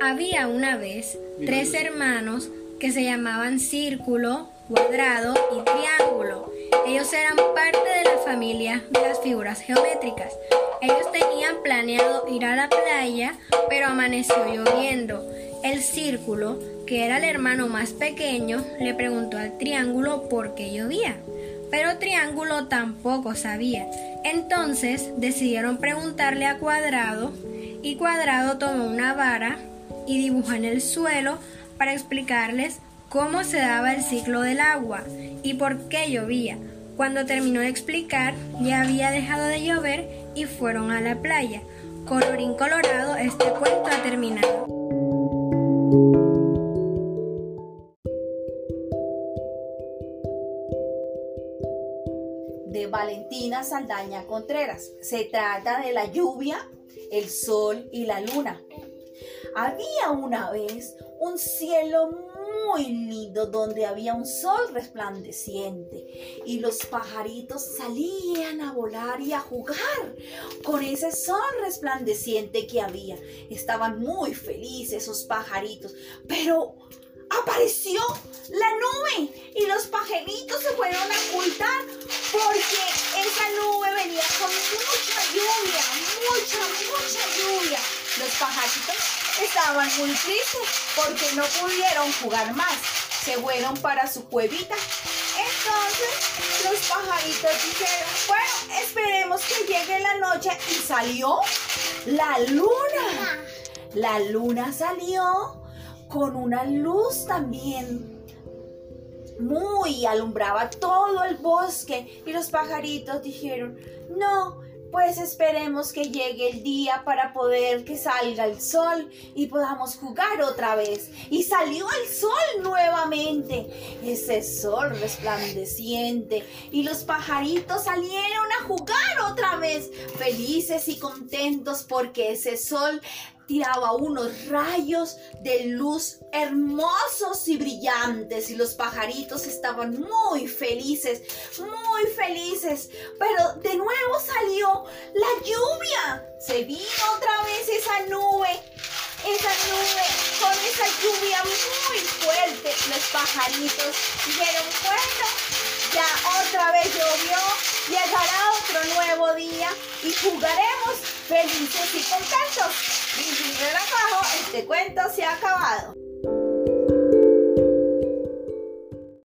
Había una vez tres hermanos que se llamaban Círculo, Cuadrado y Triángulo. Ellos eran parte de la familia de las figuras geométricas. Ellos tenían planeado ir a la playa, pero amaneció lloviendo. El Círculo, que era el hermano más pequeño, le preguntó al Triángulo por qué llovía. Pero Triángulo tampoco sabía. Entonces decidieron preguntarle a Cuadrado y Cuadrado tomó una vara y dibujó en el suelo para explicarles cómo se daba el ciclo del agua y por qué llovía. Cuando terminó de explicar, ya había dejado de llover y fueron a la playa. Colorín colorado, este cuento ha terminado. De Valentina Saldaña Contreras. Se trata de la lluvia, el sol y la luna. Había una vez un cielo muy lindo donde había un sol resplandeciente y los pajaritos salían a volar y a jugar con ese sol resplandeciente que había. Estaban muy felices esos pajaritos, pero apareció la nube y los pajaritos se fueron a ocultar porque esa nube venía con mucha lluvia, mucha, mucha lluvia. Los pajaritos estaban muy tristes porque no pudieron jugar más. Se fueron para su cuevita. Entonces los pajaritos dijeron, bueno, esperemos que llegue la noche y salió la luna. La luna salió con una luz también muy alumbraba todo el bosque y los pajaritos dijeron, no, pues esperemos que llegue el día para poder que salga el sol y podamos jugar otra vez. Y salió el sol nuevamente, ese sol resplandeciente. Y los pajaritos salieron a jugar otra vez, felices y contentos porque ese sol tiraba unos rayos de luz hermosos y brillantes y los pajaritos estaban muy felices, muy felices. Pero de nuevo salió la lluvia. Se vino otra vez esa nube, esa nube con esa lluvia muy fuerte. Los pajaritos dijeron, bueno, ya otra vez llovió, llegará otro nuevo día y jugaremos felices y contentos. Y sin relajo, este cuento se ha acabado.